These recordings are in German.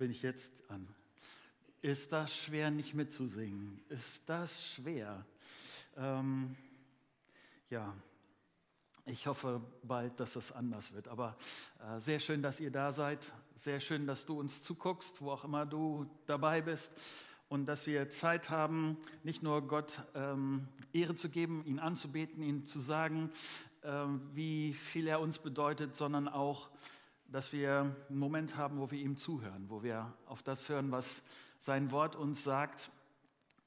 bin ich jetzt an. Ist das schwer, nicht mitzusingen? Ist das schwer? Ähm, ja, ich hoffe bald, dass es anders wird. Aber äh, sehr schön, dass ihr da seid. Sehr schön, dass du uns zuguckst, wo auch immer du dabei bist. Und dass wir Zeit haben, nicht nur Gott ähm, Ehre zu geben, ihn anzubeten, ihm zu sagen, äh, wie viel er uns bedeutet, sondern auch, dass wir einen Moment haben, wo wir ihm zuhören, wo wir auf das hören, was sein Wort uns sagt.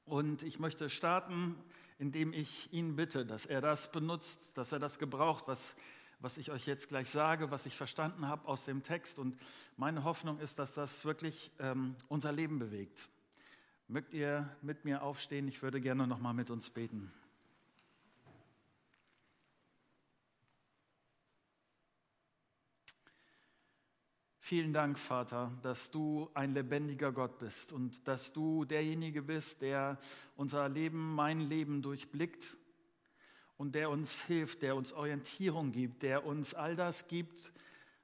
Und ich möchte starten, indem ich ihn bitte, dass er das benutzt, dass er das gebraucht, was, was ich euch jetzt gleich sage, was ich verstanden habe aus dem Text. Und meine Hoffnung ist, dass das wirklich ähm, unser Leben bewegt. Mögt ihr mit mir aufstehen? Ich würde gerne noch mal mit uns beten. Vielen Dank, Vater, dass du ein lebendiger Gott bist und dass du derjenige bist, der unser Leben, mein Leben durchblickt und der uns hilft, der uns Orientierung gibt, der uns all das gibt,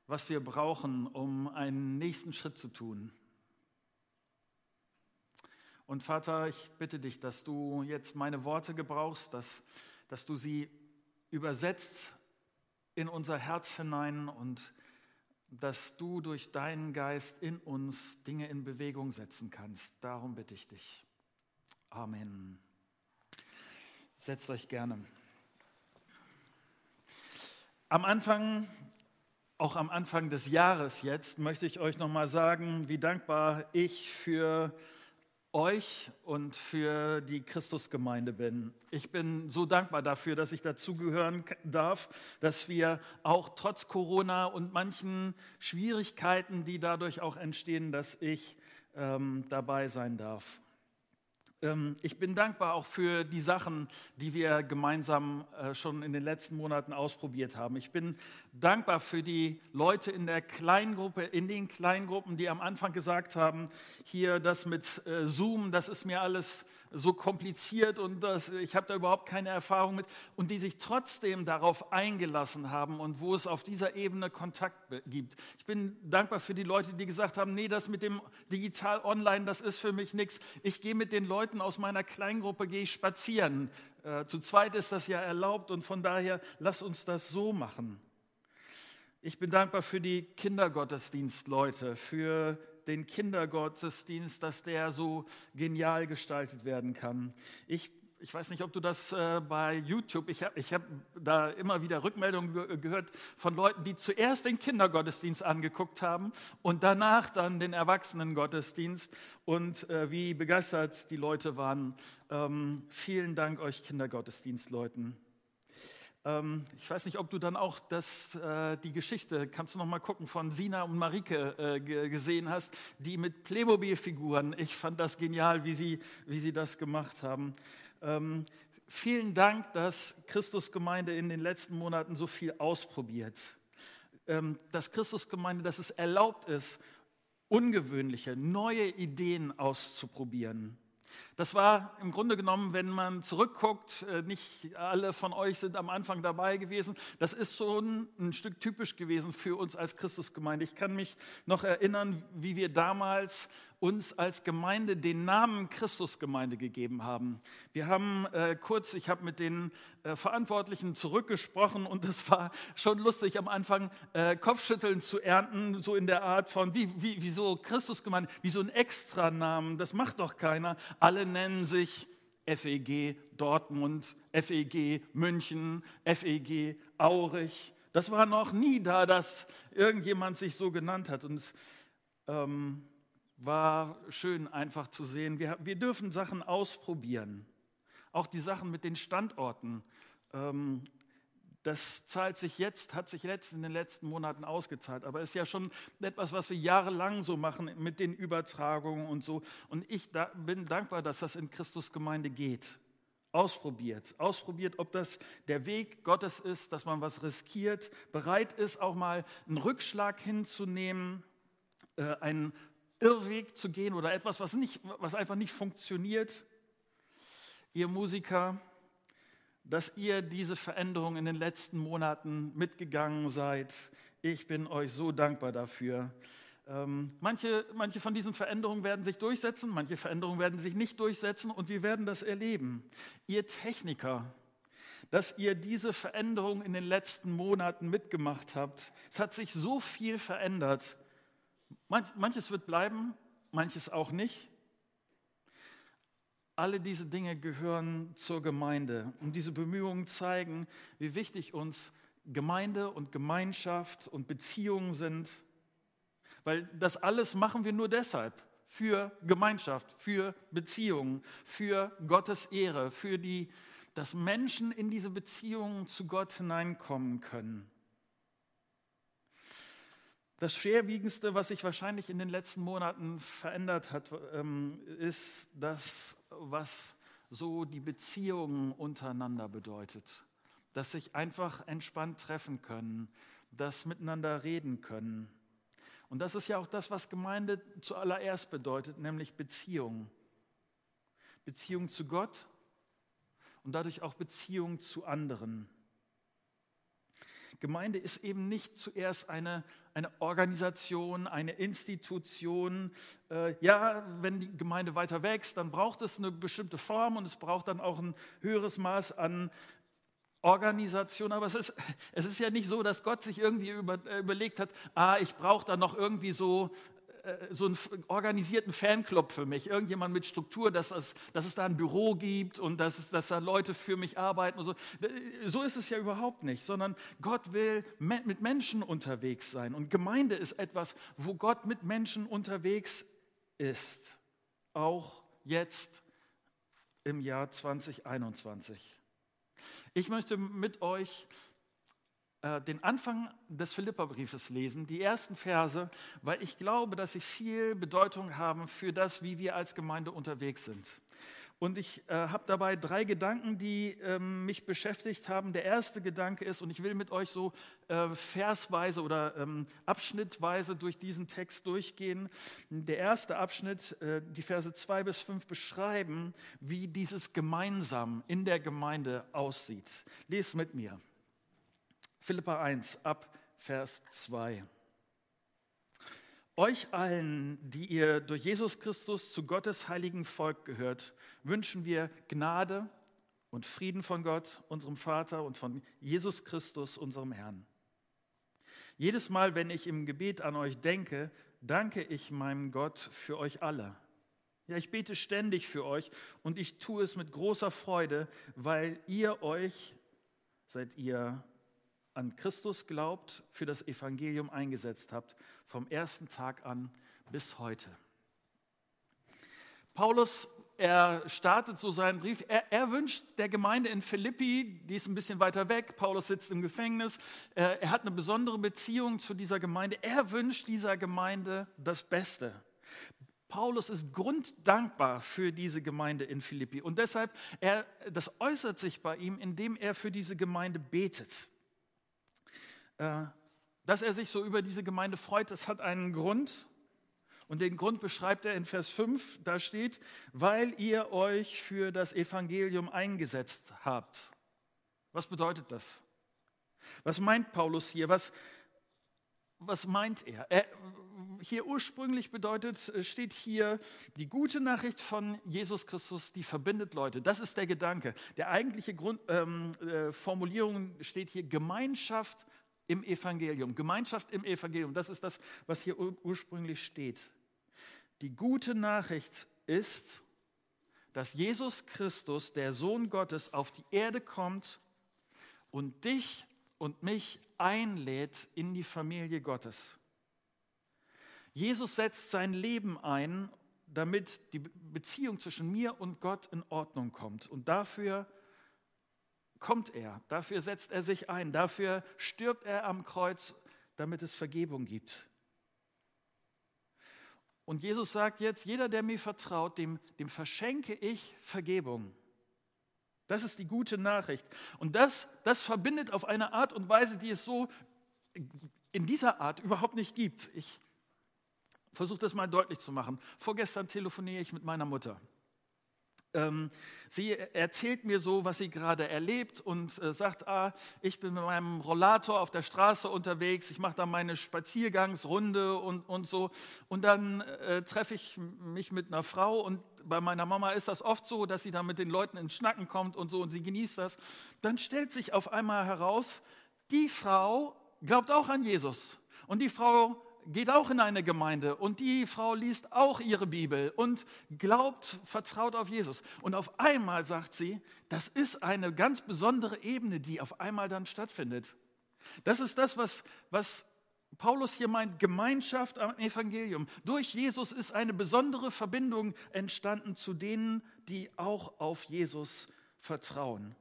was wir brauchen, um einen nächsten Schritt zu tun. Und Vater, ich bitte dich, dass du jetzt meine Worte gebrauchst, dass, dass du sie übersetzt in unser Herz hinein und dass du durch deinen Geist in uns Dinge in Bewegung setzen kannst. Darum bitte ich dich. Amen. Setzt euch gerne. Am Anfang, auch am Anfang des Jahres jetzt, möchte ich euch nochmal sagen, wie dankbar ich für euch und für die Christusgemeinde bin. Ich bin so dankbar dafür, dass ich dazugehören darf, dass wir auch trotz Corona und manchen Schwierigkeiten, die dadurch auch entstehen, dass ich ähm, dabei sein darf. Ähm, ich bin dankbar auch für die Sachen, die wir gemeinsam äh, schon in den letzten Monaten ausprobiert haben. Ich bin dankbar für die Leute in der Kleingruppe, in den Kleingruppen, die am Anfang gesagt haben, hier das mit äh, Zoom, das ist mir alles so kompliziert und das, ich habe da überhaupt keine Erfahrung mit und die sich trotzdem darauf eingelassen haben und wo es auf dieser Ebene Kontakt gibt. Ich bin dankbar für die Leute, die gesagt haben, nee, das mit dem digital online, das ist für mich nichts. Ich gehe mit den Leuten aus meiner Kleingruppe, gehe ich spazieren. Äh, zu zweit ist das ja erlaubt und von daher lass uns das so machen. Ich bin dankbar für die Kindergottesdienstleute, für den Kindergottesdienst, dass der so genial gestaltet werden kann. Ich ich weiß nicht, ob du das äh, bei YouTube, ich habe hab da immer wieder Rückmeldungen ge gehört von Leuten, die zuerst den Kindergottesdienst angeguckt haben und danach dann den Erwachsenengottesdienst und äh, wie begeistert die Leute waren. Ähm, vielen Dank euch Kindergottesdienstleuten. Ähm, ich weiß nicht, ob du dann auch das, äh, die Geschichte, kannst du noch mal gucken, von Sina und Marike äh, gesehen hast, die mit Playmobil-Figuren, ich fand das genial, wie sie, wie sie das gemacht haben. Ähm, vielen Dank, dass Christusgemeinde in den letzten Monaten so viel ausprobiert. Ähm, dass Christusgemeinde, dass es erlaubt ist, ungewöhnliche, neue Ideen auszuprobieren. Das war im Grunde genommen, wenn man zurückguckt, äh, nicht alle von euch sind am Anfang dabei gewesen, das ist schon ein Stück typisch gewesen für uns als Christusgemeinde. Ich kann mich noch erinnern, wie wir damals uns als Gemeinde den Namen Christusgemeinde gegeben haben. Wir haben äh, kurz, ich habe mit den äh, Verantwortlichen zurückgesprochen und es war schon lustig am Anfang äh, Kopfschütteln zu ernten, so in der Art von, wie, wie, wieso Christusgemeinde, wie so ein Extranamen, das macht doch keiner. Alle nennen sich FEG Dortmund, FEG München, FEG Aurich. Das war noch nie da, dass irgendjemand sich so genannt hat. Und ähm, war schön einfach zu sehen. Wir, wir dürfen Sachen ausprobieren. Auch die Sachen mit den Standorten. Ähm, das zahlt sich jetzt, hat sich jetzt in den letzten Monaten ausgezahlt, aber ist ja schon etwas, was wir jahrelang so machen mit den Übertragungen und so. Und ich da, bin dankbar, dass das in Christus Gemeinde geht. Ausprobiert, ausprobiert, ob das der Weg Gottes ist, dass man was riskiert, bereit ist, auch mal einen Rückschlag hinzunehmen, äh, einen Irrweg zu gehen oder etwas, was, nicht, was einfach nicht funktioniert. Ihr Musiker, dass ihr diese Veränderung in den letzten Monaten mitgegangen seid. Ich bin euch so dankbar dafür. Ähm, manche, manche von diesen Veränderungen werden sich durchsetzen, manche Veränderungen werden sich nicht durchsetzen und wir werden das erleben. Ihr Techniker, dass ihr diese Veränderung in den letzten Monaten mitgemacht habt. Es hat sich so viel verändert. Manches wird bleiben, manches auch nicht. Alle diese Dinge gehören zur Gemeinde und diese Bemühungen zeigen, wie wichtig uns Gemeinde und Gemeinschaft und Beziehungen sind. Weil das alles machen wir nur deshalb, für Gemeinschaft, für Beziehungen, für Gottes Ehre, für die, dass Menschen in diese Beziehungen zu Gott hineinkommen können. Das Schwerwiegendste, was sich wahrscheinlich in den letzten Monaten verändert hat, ähm, ist das, was so die Beziehungen untereinander bedeutet. Dass sich einfach entspannt treffen können, dass miteinander reden können. Und das ist ja auch das, was Gemeinde zuallererst bedeutet, nämlich Beziehung. Beziehung zu Gott und dadurch auch Beziehung zu anderen. Gemeinde ist eben nicht zuerst eine, eine Organisation, eine Institution. Äh, ja, wenn die Gemeinde weiter wächst, dann braucht es eine bestimmte Form und es braucht dann auch ein höheres Maß an Organisation, aber es ist, es ist ja nicht so, dass Gott sich irgendwie über, überlegt hat, ah, ich brauche da noch irgendwie so, so einen organisierten Fanclub für mich, irgendjemand mit Struktur, dass es, dass es da ein Büro gibt und dass, es, dass da Leute für mich arbeiten und so. So ist es ja überhaupt nicht, sondern Gott will mit Menschen unterwegs sein und Gemeinde ist etwas, wo Gott mit Menschen unterwegs ist, auch jetzt im Jahr 2021. Ich möchte mit euch äh, den Anfang des Philipperbriefes lesen, die ersten Verse, weil ich glaube, dass sie viel Bedeutung haben für das, wie wir als Gemeinde unterwegs sind. Und ich äh, habe dabei drei Gedanken, die ähm, mich beschäftigt haben. Der erste Gedanke ist, und ich will mit euch so äh, versweise oder ähm, abschnittweise durch diesen Text durchgehen. Der erste Abschnitt, äh, die Verse zwei bis fünf beschreiben, wie dieses gemeinsam in der Gemeinde aussieht. Lest mit mir. Philippa 1 ab Vers 2. Euch allen, die ihr durch Jesus Christus zu Gottes heiligen Volk gehört, wünschen wir Gnade und Frieden von Gott, unserem Vater und von Jesus Christus, unserem Herrn. Jedes Mal, wenn ich im Gebet an euch denke, danke ich meinem Gott für euch alle. Ja, ich bete ständig für euch und ich tue es mit großer Freude, weil ihr euch, seid ihr an Christus glaubt, für das Evangelium eingesetzt habt, vom ersten Tag an bis heute. Paulus, er startet so seinen Brief. Er, er, wünscht der Gemeinde in Philippi, die ist ein bisschen weiter weg, Paulus sitzt im Gefängnis, er, äh, er hat eine besondere Beziehung zu dieser Gemeinde. Er wünscht dieser Gemeinde das Beste. Paulus ist grunddankbar für diese Gemeinde in Philippi und deshalb, er, das äußert sich bei ihm, indem er für diese Gemeinde betet. Äh, dass er sich so über diese Gemeinde freut, das hat einen Grund. Und den Grund beschreibt er in Vers 5, da steht, weil ihr euch für das Evangelium eingesetzt habt. Was bedeutet das? Was meint Paulus hier? Was, was meint er? er? Hier ursprünglich bedeutet, steht hier die gute Nachricht von Jesus Christus, die verbindet Leute. Das ist der Gedanke. Der eigentliche Grund, ähm, äh, Formulierung steht hier Gemeinschaft im Evangelium. Gemeinschaft im Evangelium, das ist das, was hier ursprünglich steht. Die gute Nachricht ist, dass Jesus Christus, der Sohn Gottes, auf die Erde kommt und dich und mich einlädt in die Familie Gottes. Jesus setzt sein Leben ein, damit die Beziehung zwischen mir und Gott in Ordnung kommt. Und dafür kommt er, dafür setzt er sich ein, dafür stirbt er am Kreuz, damit es Vergebung gibt. Und Jesus sagt jetzt, jeder, der mir vertraut, dem, dem verschenke ich Vergebung. Das ist die gute Nachricht. Und das, das verbindet auf eine Art und Weise, die es so in dieser Art überhaupt nicht gibt. Ich versuche das mal deutlich zu machen. Vorgestern telefoniere ich mit meiner Mutter. Ähm, sie erzählt mir so, was sie gerade erlebt und äh, sagt, ah, ich bin mit meinem Rollator auf der Straße unterwegs, ich mache da meine Spaziergangsrunde und, und so. Und dann äh, treffe ich mich mit einer Frau und bei meiner Mama ist das oft so, dass sie dann mit den Leuten ins Schnacken kommt und so und sie genießt das. Dann stellt sich auf einmal heraus, die Frau glaubt auch an Jesus. Und die Frau geht auch in eine Gemeinde und die Frau liest auch ihre Bibel und glaubt, vertraut auf Jesus. Und auf einmal sagt sie, das ist eine ganz besondere Ebene, die auf einmal dann stattfindet. Das ist das, was, was Paulus hier meint, Gemeinschaft am Evangelium. Durch Jesus ist eine besondere Verbindung entstanden zu denen, die auch auf Jesus vertrauen.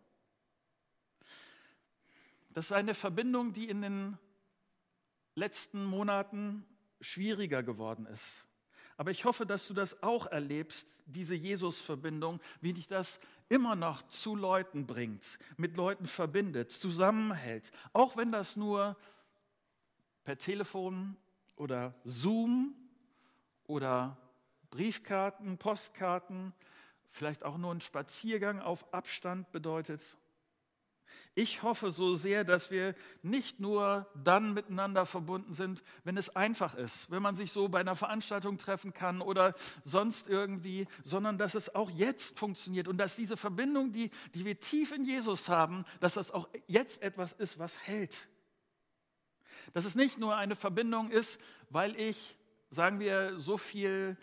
Das ist eine Verbindung, die in den letzten Monaten schwieriger geworden ist. Aber ich hoffe, dass du das auch erlebst, diese Jesus-Verbindung, wie dich das immer noch zu Leuten bringt, mit Leuten verbindet, zusammenhält. Auch wenn das nur per Telefon oder Zoom oder Briefkarten, Postkarten, vielleicht auch nur ein Spaziergang auf Abstand bedeutet. Ich hoffe so sehr, dass wir nicht nur dann miteinander verbunden sind, wenn es einfach ist, wenn man sich so bei einer Veranstaltung treffen kann oder sonst irgendwie, sondern dass es auch jetzt funktioniert und dass diese Verbindung, die, die wir tief in Jesus haben, dass das auch jetzt etwas ist, was hält. Dass es nicht nur eine Verbindung ist, weil ich, sagen wir, so viel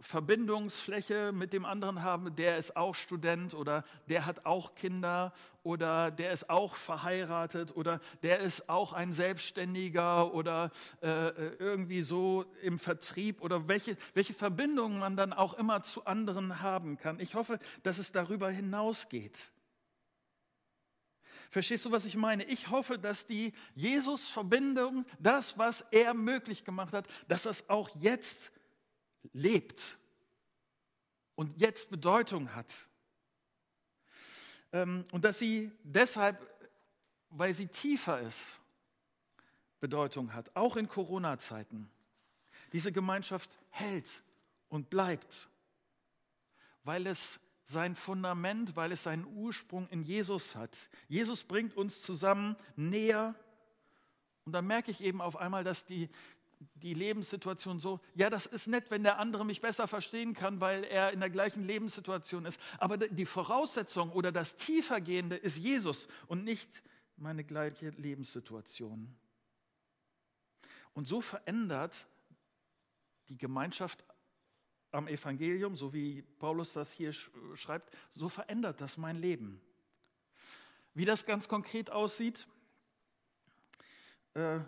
Verbindungsfläche mit dem anderen haben, der ist auch Student oder der hat auch Kinder oder der ist auch verheiratet oder der ist auch ein Selbstständiger oder äh, irgendwie so im Vertrieb oder welche, welche Verbindungen man dann auch immer zu anderen haben kann. Ich hoffe, dass es darüber hinausgeht. Verstehst du, was ich meine? Ich hoffe, dass die Jesus-Verbindung, das, was er möglich gemacht hat, dass das auch jetzt lebt und jetzt Bedeutung hat. Ähm, und dass sie deshalb, weil sie tiefer ist, Bedeutung hat, auch in Corona-Zeiten. Diese Gemeinschaft hält und bleibt, weil es sein Fundament, weil es seinen Ursprung in Jesus hat. Jesus bringt uns zusammen näher. Und dann merke ich eben auf einmal, dass die, die Lebenssituation so, ja, das ist nett, wenn der andere mich besser verstehen kann, weil er in der gleichen Lebenssituation ist. Aber die Voraussetzung oder das Tiefergehende ist Jesus und nicht meine gleiche Lebenssituation. Und so verändert die Gemeinschaft am Evangelium, so wie Paulus das hier schreibt, so verändert das mein Leben. Wie das ganz konkret aussieht, äh,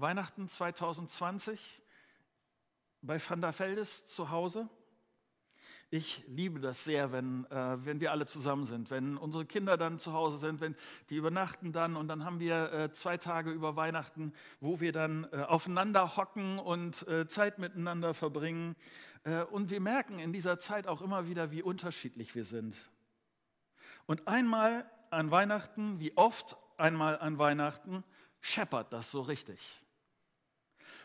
Weihnachten 2020 bei Van der Veldes zu Hause. Ich liebe das sehr, wenn, äh, wenn wir alle zusammen sind, wenn unsere Kinder dann zu Hause sind, wenn die übernachten dann und dann haben wir äh, zwei Tage über Weihnachten, wo wir dann äh, aufeinander hocken und äh, Zeit miteinander verbringen. Äh, und wir merken in dieser Zeit auch immer wieder, wie unterschiedlich wir sind. Und einmal an Weihnachten, wie oft einmal an Weihnachten, scheppert das so richtig.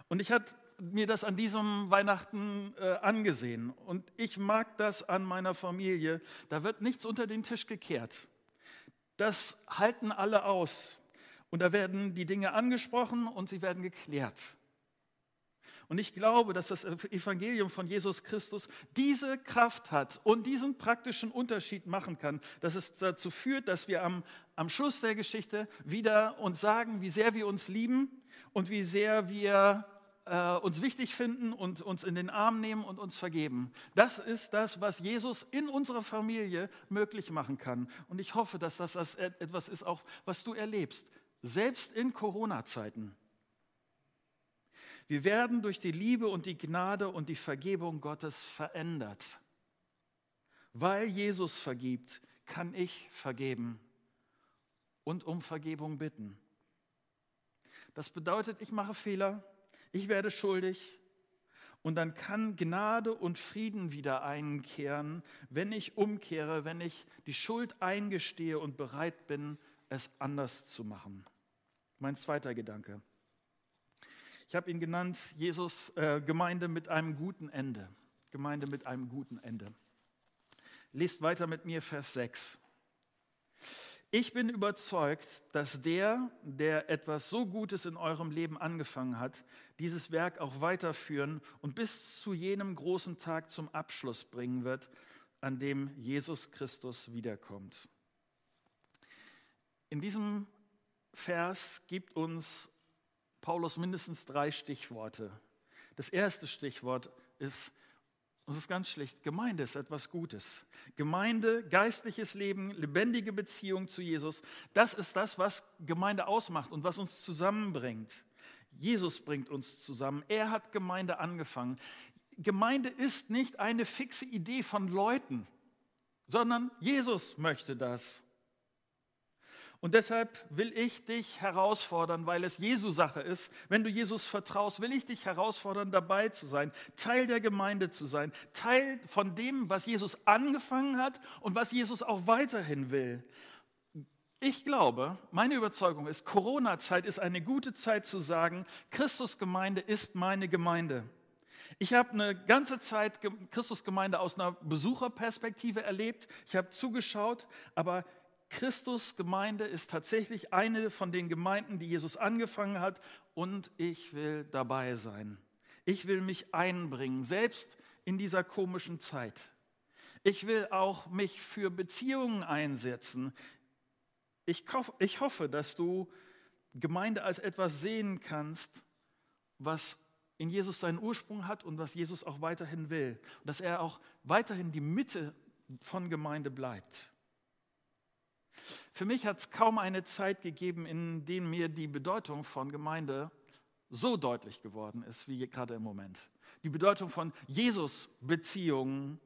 Und ich hatte mir das an diesem Weihnachten äh, angesehen. Und ich mag das an meiner Familie. Da wird nichts unter den Tisch gekehrt. Das halten alle aus. Und da werden die Dinge angesprochen und sie werden geklärt. Und ich glaube, dass das Evangelium von Jesus Christus diese Kraft hat und diesen praktischen Unterschied machen kann, dass es dazu führt, dass wir am, am Schluss der Geschichte wieder uns sagen, wie sehr wir uns lieben und wie sehr wir äh, uns wichtig finden und uns in den Arm nehmen und uns vergeben. Das ist das, was Jesus in unserer Familie möglich machen kann. Und ich hoffe, dass das etwas ist, auch was du erlebst, selbst in Corona-Zeiten. Wir werden durch die Liebe und die Gnade und die Vergebung Gottes verändert. Weil Jesus vergibt, kann ich vergeben und um Vergebung bitten. Das bedeutet, ich mache Fehler, ich werde schuldig und dann kann Gnade und Frieden wieder einkehren, wenn ich umkehre, wenn ich die Schuld eingestehe und bereit bin, es anders zu machen. Mein zweiter Gedanke. Ich habe ihn genannt, Jesus, äh, Gemeinde mit einem guten Ende. Gemeinde mit einem guten Ende. Lest weiter mit mir Vers 6. Ich bin überzeugt, dass der, der etwas so Gutes in eurem Leben angefangen hat, dieses Werk auch weiterführen und bis zu jenem großen Tag zum Abschluss bringen wird, an dem Jesus Christus wiederkommt. In diesem Vers gibt uns Paulus mindestens drei Stichworte. Das erste Stichwort ist es ist ganz schlicht, Gemeinde ist etwas Gutes. Gemeinde, geistliches Leben, lebendige Beziehung zu Jesus, das ist das, was Gemeinde ausmacht und was uns zusammenbringt. Jesus bringt uns zusammen. Er hat Gemeinde angefangen. Gemeinde ist nicht eine fixe Idee von Leuten, sondern Jesus möchte das. Und deshalb will ich dich herausfordern, weil es Jesu Sache ist. Wenn du Jesus vertraust, will ich dich herausfordern, dabei zu sein, Teil der Gemeinde zu sein, Teil von dem, was Jesus angefangen hat und was Jesus auch weiterhin will. Ich glaube, meine Überzeugung ist, Corona-Zeit ist eine gute Zeit zu sagen, Christusgemeinde ist meine Gemeinde. Ich habe eine ganze Zeit Christusgemeinde aus einer Besucherperspektive erlebt. Ich habe zugeschaut, aber Christus Gemeinde ist tatsächlich eine von den Gemeinden, die Jesus angefangen hat und ich will dabei sein. Ich will mich einbringen, selbst in dieser komischen Zeit. Ich will auch mich für Beziehungen einsetzen. Ich, ich hoffe, dass du Gemeinde als etwas sehen kannst, was in Jesus seinen Ursprung hat und was Jesus auch weiterhin will. Dass er auch weiterhin die Mitte von Gemeinde bleibt. Für mich hat es kaum eine Zeit gegeben, in der mir die Bedeutung von Gemeinde so deutlich geworden ist wie gerade im Moment. Die Bedeutung von Jesus-Beziehungen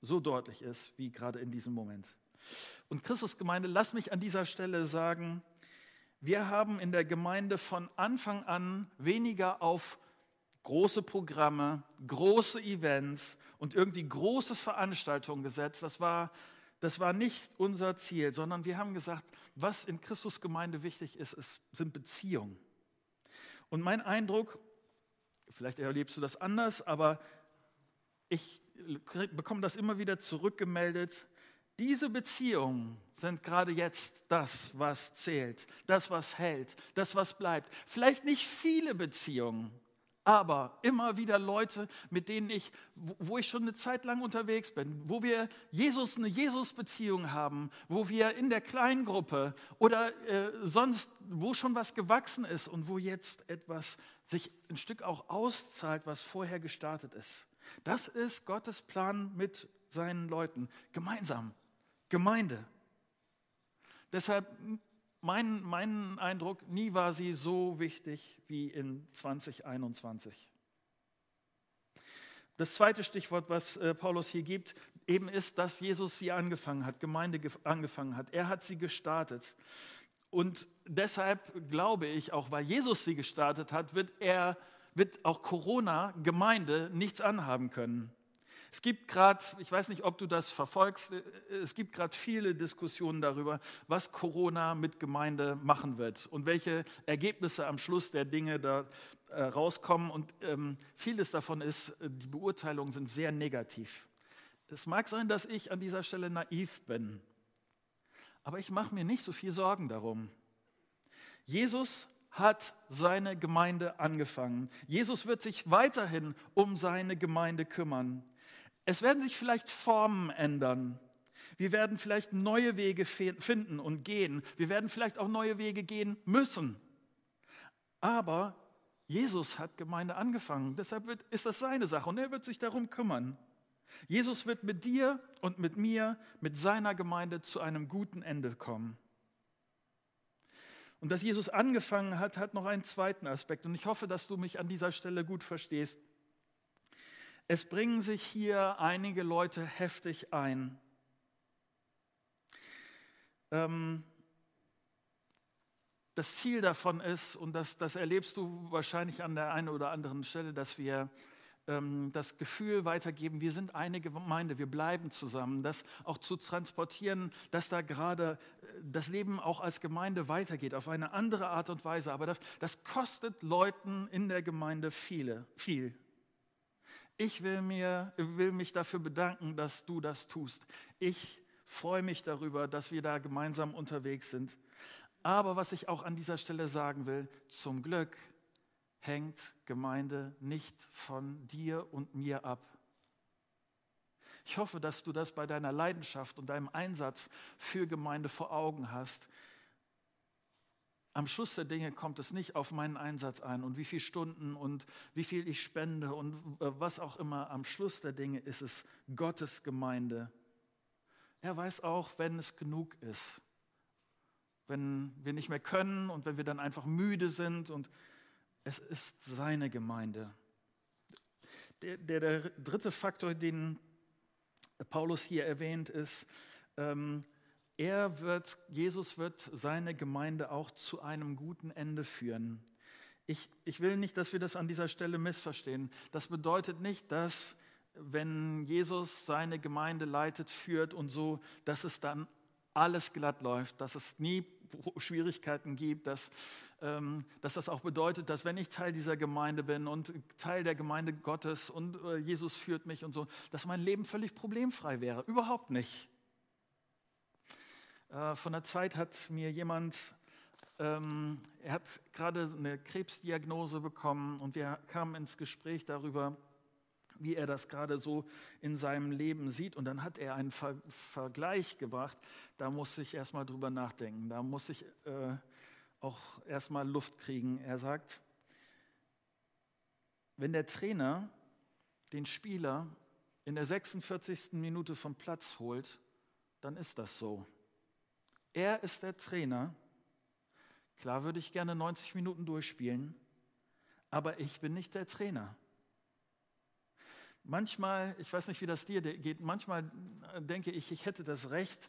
so deutlich ist wie gerade in diesem Moment. Und Christusgemeinde, lass mich an dieser Stelle sagen, wir haben in der Gemeinde von Anfang an weniger auf große Programme, große Events und irgendwie große Veranstaltungen gesetzt. Das war das war nicht unser Ziel, sondern wir haben gesagt, was in Christus Gemeinde wichtig ist, ist sind Beziehungen. Und mein Eindruck, vielleicht erlebst du das anders, aber ich bekomme das immer wieder zurückgemeldet. Diese Beziehungen sind gerade jetzt das, was zählt, das, was hält, das, was bleibt. Vielleicht nicht viele Beziehungen, aber immer wieder Leute, mit denen ich, wo ich schon eine Zeit lang unterwegs bin, wo wir Jesus eine Jesus-Beziehung haben, wo wir in der Kleingruppe oder äh, sonst, wo schon was gewachsen ist und wo jetzt etwas sich ein Stück auch auszahlt, was vorher gestartet ist. Das ist Gottes Plan mit seinen Leuten. Gemeinsam. Gemeinde. Deshalb mein, mein Eindruck, nie war sie so wichtig wie in 2021. Das zweite Stichwort, was äh, Paulus hier gibt, eben ist, dass Jesus sie angefangen hat, Gemeinde angefangen hat. Er hat sie gestartet. Und deshalb glaube ich, auch weil Jesus sie gestartet hat, wird er, wird auch Corona Gemeinde nichts anhaben können. Es gibt gerade, ich weiß nicht, ob du das verfolgst, äh, es gibt gerade viele Diskussionen darüber, was Corona mit Gemeinde machen wird und welche Ergebnisse am Schluss der Dinge da äh, rauskommen. Und ähm, vieles davon ist, äh, die Beurteilungen sind sehr negativ. Es mag sein, dass ich an dieser Stelle naiv bin, aber ich mache mir nicht so viel Sorgen darum. Jesus hat seine Gemeinde angefangen. Jesus wird sich weiterhin um seine Gemeinde kümmern. Es werden sich vielleicht Formen ändern. Wir werden vielleicht neue Wege finden und gehen. Wir werden vielleicht auch neue Wege gehen müssen. Aber Jesus hat Gemeinde angefangen. Deshalb wird, ist das seine Sache und er wird sich darum kümmern. Jesus wird mit dir und mit mir, mit seiner Gemeinde zu einem guten Ende kommen. Und dass Jesus angefangen hat, hat noch einen zweiten Aspekt. Und ich hoffe, dass du mich an dieser Stelle gut verstehst. Es bringen sich hier einige Leute heftig ein. Ähm, das Ziel davon ist, und das, das, erlebst du wahrscheinlich an der einen oder anderen Stelle, dass wir ähm, das Gefühl weitergeben, wir sind eine Gemeinde, wir bleiben zusammen, das auch zu transportieren, dass da gerade äh, das Leben auch als Gemeinde weitergeht, auf eine andere Art und Weise. Aber das, das kostet Leuten in der Gemeinde viele, viel. Ich will, mir, will mich dafür bedanken, dass du das tust. Ich freue mich darüber, dass wir da gemeinsam unterwegs sind. Aber was ich auch an dieser Stelle sagen will, zum Glück hängt Gemeinde nicht von dir und mir ab. Ich hoffe, dass du das bei deiner Leidenschaft und deinem Einsatz für Gemeinde vor Augen hast. Am Schluss der Dinge kommt es nicht auf meinen Einsatz ein und wie viele Stunden und wie viel ich spende und äh, was auch immer. Am Schluss der Dinge ist es Gottes Gemeinde. Er weiß auch, wenn es genug ist, wenn wir nicht mehr können und wenn wir dann einfach müde sind und es ist seine Gemeinde. Der, der, der dritte Faktor, den Paulus hier erwähnt, ist, ähm, er wird, Jesus wird seine Gemeinde auch zu einem guten Ende führen. Ich, ich will nicht, dass wir das an dieser Stelle missverstehen. Das bedeutet nicht, dass wenn Jesus seine Gemeinde leitet, führt und so, dass es dann alles glatt läuft, dass es nie Schwierigkeiten gibt, dass, ähm, dass das auch bedeutet, dass wenn ich Teil dieser Gemeinde bin und Teil der Gemeinde Gottes und äh, Jesus führt mich und so, dass mein Leben völlig problemfrei wäre. Überhaupt nicht. Äh, von der Zeit hat mir jemand, ähm, er hat gerade eine Krebsdiagnose bekommen und wir kamen ins Gespräch darüber, wie er das gerade so in seinem Leben sieht. Und dann hat er einen Ver Vergleich gebracht. Da muss ich erstmal drüber nachdenken. Da muss ich äh, auch erstmal Luft kriegen. Er sagt, wenn der Trainer den Spieler in der 46. Minute vom Platz holt, dann ist das so. Er ist der Trainer. Klar würde ich gerne 90 Minuten durchspielen, aber ich bin nicht der Trainer. Manchmal, ich weiß nicht, wie das dir geht, manchmal denke ich, ich hätte das Recht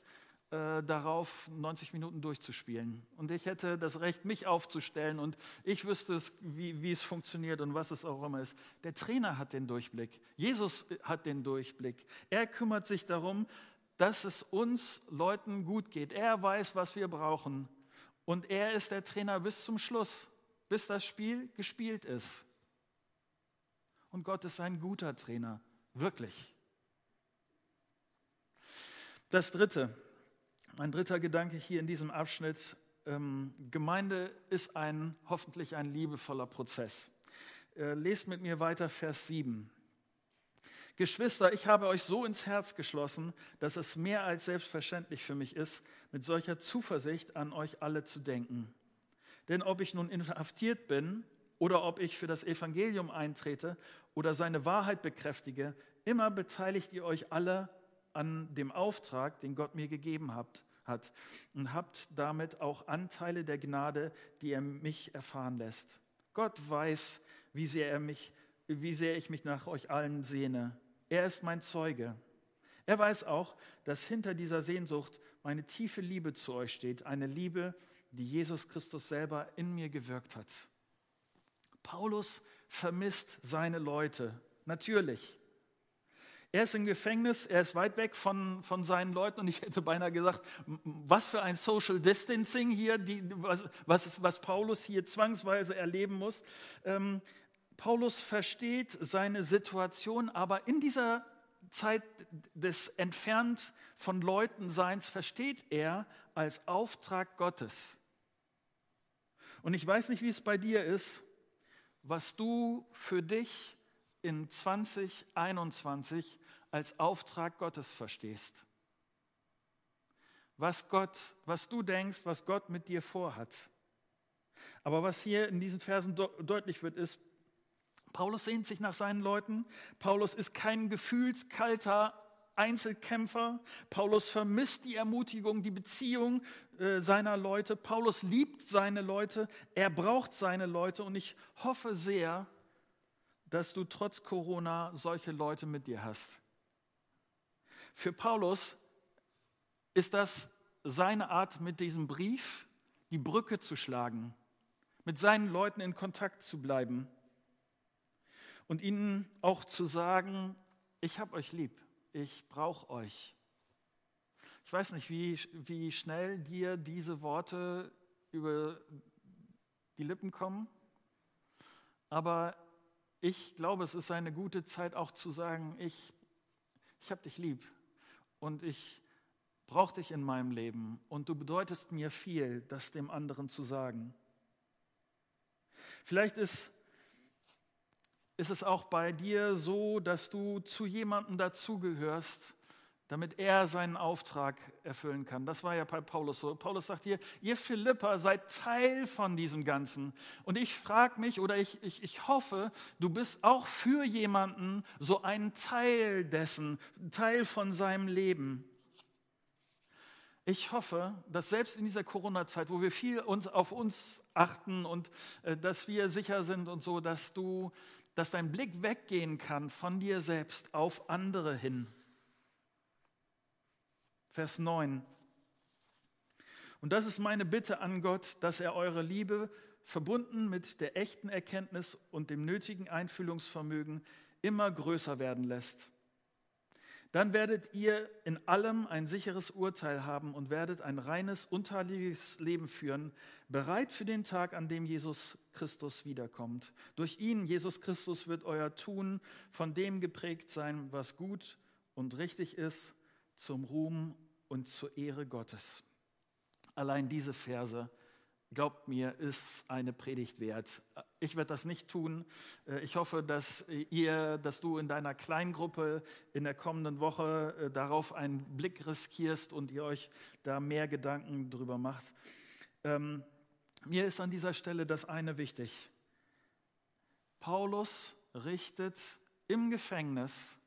äh, darauf, 90 Minuten durchzuspielen. Und ich hätte das Recht, mich aufzustellen und ich wüsste, es, wie, wie es funktioniert und was es auch immer ist. Der Trainer hat den Durchblick. Jesus hat den Durchblick. Er kümmert sich darum, dass es uns Leuten gut geht. Er weiß, was wir brauchen. Und er ist der Trainer bis zum Schluss, bis das Spiel gespielt ist. Und Gott ist ein guter Trainer, wirklich. Das Dritte, mein dritter Gedanke hier in diesem Abschnitt, ähm, Gemeinde ist ein hoffentlich ein liebevoller Prozess. Äh, lest mit mir weiter Vers 7. Geschwister, ich habe euch so ins Herz geschlossen, dass es mehr als selbstverständlich für mich ist, mit solcher Zuversicht an euch alle zu denken. Denn ob ich nun inhaftiert bin oder ob ich für das Evangelium eintrete oder seine Wahrheit bekräftige, immer beteiligt ihr euch alle an dem Auftrag, den Gott mir gegeben habt, hat und habt damit auch Anteile der Gnade, die er mich erfahren lässt. Gott weiß, wie sehr, er mich, wie sehr ich mich nach euch allen sehne. Er ist mein Zeuge. Er weiß auch, dass hinter dieser Sehnsucht meine tiefe Liebe zu euch steht, eine Liebe, die Jesus Christus selber in mir gewirkt hat. Paulus vermisst seine Leute, natürlich. Er ist im Gefängnis, er ist weit weg von, von seinen Leuten und ich hätte beinahe gesagt, was für ein Social Distancing hier, die, was, was, was Paulus hier zwangsweise erleben muss. Ähm, Paulus versteht seine Situation, aber in dieser Zeit des entfernt von Leuten Seins versteht er als Auftrag Gottes. Und ich weiß nicht, wie es bei dir ist, was du für dich in 2021 als Auftrag Gottes verstehst. Was Gott, was du denkst, was Gott mit dir vorhat. Aber was hier in diesen Versen deutlich wird, ist, Paulus sehnt sich nach seinen Leuten. Paulus ist kein gefühlskalter Einzelkämpfer. Paulus vermisst die Ermutigung, die Beziehung äh, seiner Leute. Paulus liebt seine Leute. Er braucht seine Leute. Und ich hoffe sehr, dass du trotz Corona solche Leute mit dir hast. Für Paulus ist das seine Art, mit diesem Brief die Brücke zu schlagen, mit seinen Leuten in Kontakt zu bleiben und ihnen auch zu sagen, ich habe euch lieb ich brauche euch. Ich weiß nicht, wie, wie schnell dir diese Worte über die Lippen kommen, aber ich glaube, es ist eine gute Zeit auch zu sagen, ich, ich habe dich lieb und ich brauche dich in meinem Leben und du bedeutest mir viel, das dem anderen zu sagen. Vielleicht ist, ist es auch bei dir so, dass du zu jemandem dazugehörst, damit er seinen Auftrag erfüllen kann. Das war ja bei Paulus so. Paulus sagt hier, ihr Philippa seid Teil von diesem Ganzen. Und ich frage mich oder ich, ich, ich hoffe, du bist auch für jemanden so ein Teil dessen, Teil von seinem Leben. Ich hoffe, dass selbst in dieser Corona-Zeit, wo wir viel uns auf uns achten und äh, dass wir sicher sind und so, dass du, dass dein Blick weggehen kann von dir selbst auf andere hin Vers 9. Und das ist meine Bitte an Gott, dass er eure Liebe verbunden mit der echten Erkenntnis und dem nötigen Einfühlungsvermögen immer größer werden lässt. Dann werdet ihr in allem ein sicheres Urteil haben und werdet ein reines, unteiliges Leben führen, bereit für den Tag, an dem Jesus Christus wiederkommt. Durch ihn, Jesus Christus, wird euer Tun von dem geprägt sein, was gut und richtig ist zum Ruhm und zur Ehre Gottes. Allein diese Verse, glaubt mir, ist eine Predigt wert. Ich werde das nicht tun. Ich hoffe, dass ihr, dass du in deiner Kleingruppe in der kommenden Woche äh, darauf einen Blick riskierst und ihr euch da mehr Gedanken drüber macht. Ähm, mir ist an dieser Stelle das eine wichtig. Paulus richtet im Gefängnis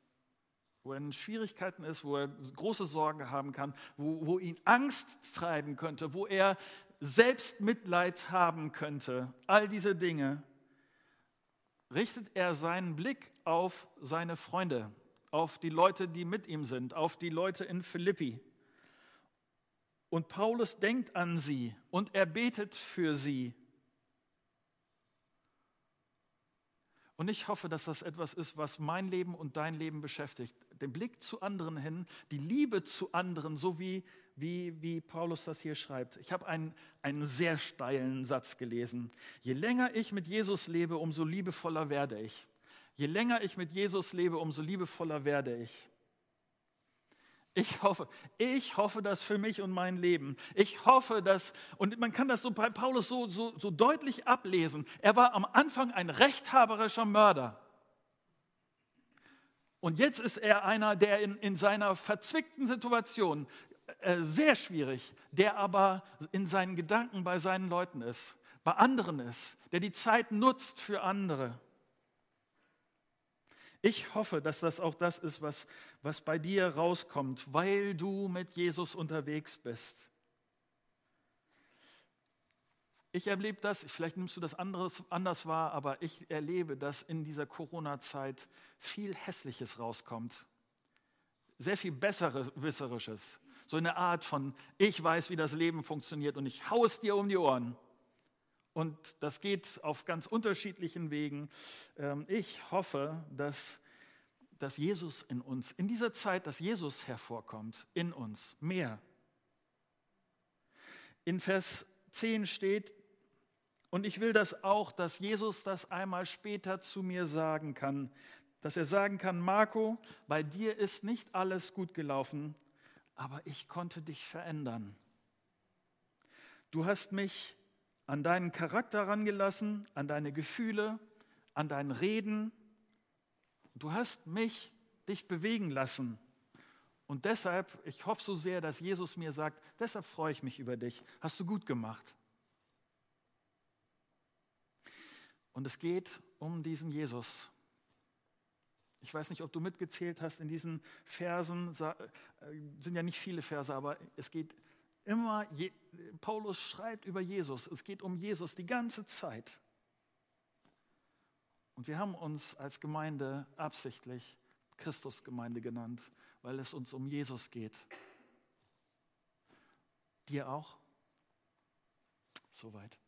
wo er in Schwierigkeiten ist, wo er große Sorgen haben kann, wo, wo ihn Angst treiben könnte, wo er Selbstmitleid haben könnte, all diese Dinge, richtet er seinen Blick auf seine Freunde, auf die Leute, die mit ihm sind, auf die Leute in Philippi. Und Paulus denkt an sie und er betet für sie. Und ich hoffe, dass das etwas ist, was mein Leben und dein Leben beschäftigt. Den Blick zu anderen hin, die Liebe zu anderen, so wie, wie, wie Paulus das hier schreibt. Ich habe einen, einen sehr steilen Satz gelesen. Je länger ich mit Jesus lebe, umso liebevoller werde ich. Je länger ich mit Jesus lebe, umso liebevoller werde ich. Ich hoffe, ich hoffe das für mich und mein Leben. Ich hoffe dass, und man kann das so bei Paulus so, so, so deutlich ablesen. Er war am Anfang ein rechthaberischer Mörder. Und jetzt ist er einer, der in, in seiner verzwickten Situation, äh, sehr schwierig, der aber in seinen Gedanken bei seinen Leuten ist, bei anderen ist, der die Zeit nutzt für andere. Ich hoffe, dass das auch das ist, was, was bei dir rauskommt, weil du mit Jesus unterwegs bist. Ich erlebe das, vielleicht nimmst du das anderes, anders wahr, aber ich erlebe, dass in dieser Corona-Zeit viel Hässliches rauskommt. Sehr viel Besserwisserisches. So eine Art von, ich weiß, wie das Leben funktioniert und ich hau es dir um die Ohren. Und das geht auf ganz unterschiedlichen Wegen. Ähm, ich hoffe, dass, dass Jesus in uns, in dieser Zeit, dass Jesus hervorkommt, in uns, mehr. In Vers 10 steht, und ich will das auch, dass Jesus das einmal später zu mir sagen kann, dass er sagen kann, Marco, bei dir ist nicht alles gut gelaufen, aber ich konnte dich verändern. Du hast mich an deinen Charakter rangelassen, an deine Gefühle, an dein Reden. Du hast mich dich bewegen lassen. Und deshalb, ich hoffe so sehr, dass Jesus mir sagt, deshalb freue ich mich über dich. Hast du gut gemacht. Und es geht um diesen Jesus. Ich weiß nicht, ob du mitgezählt hast in diesen Versen, äh, sind ja nicht viele Verse, aber es geht immer, Paulus schreibt über Jesus, es geht um Jesus die ganze Zeit. Und wir haben uns als Gemeinde absichtlich Christusgemeinde genannt, weil es uns um Jesus geht. Dir auch? Soweit.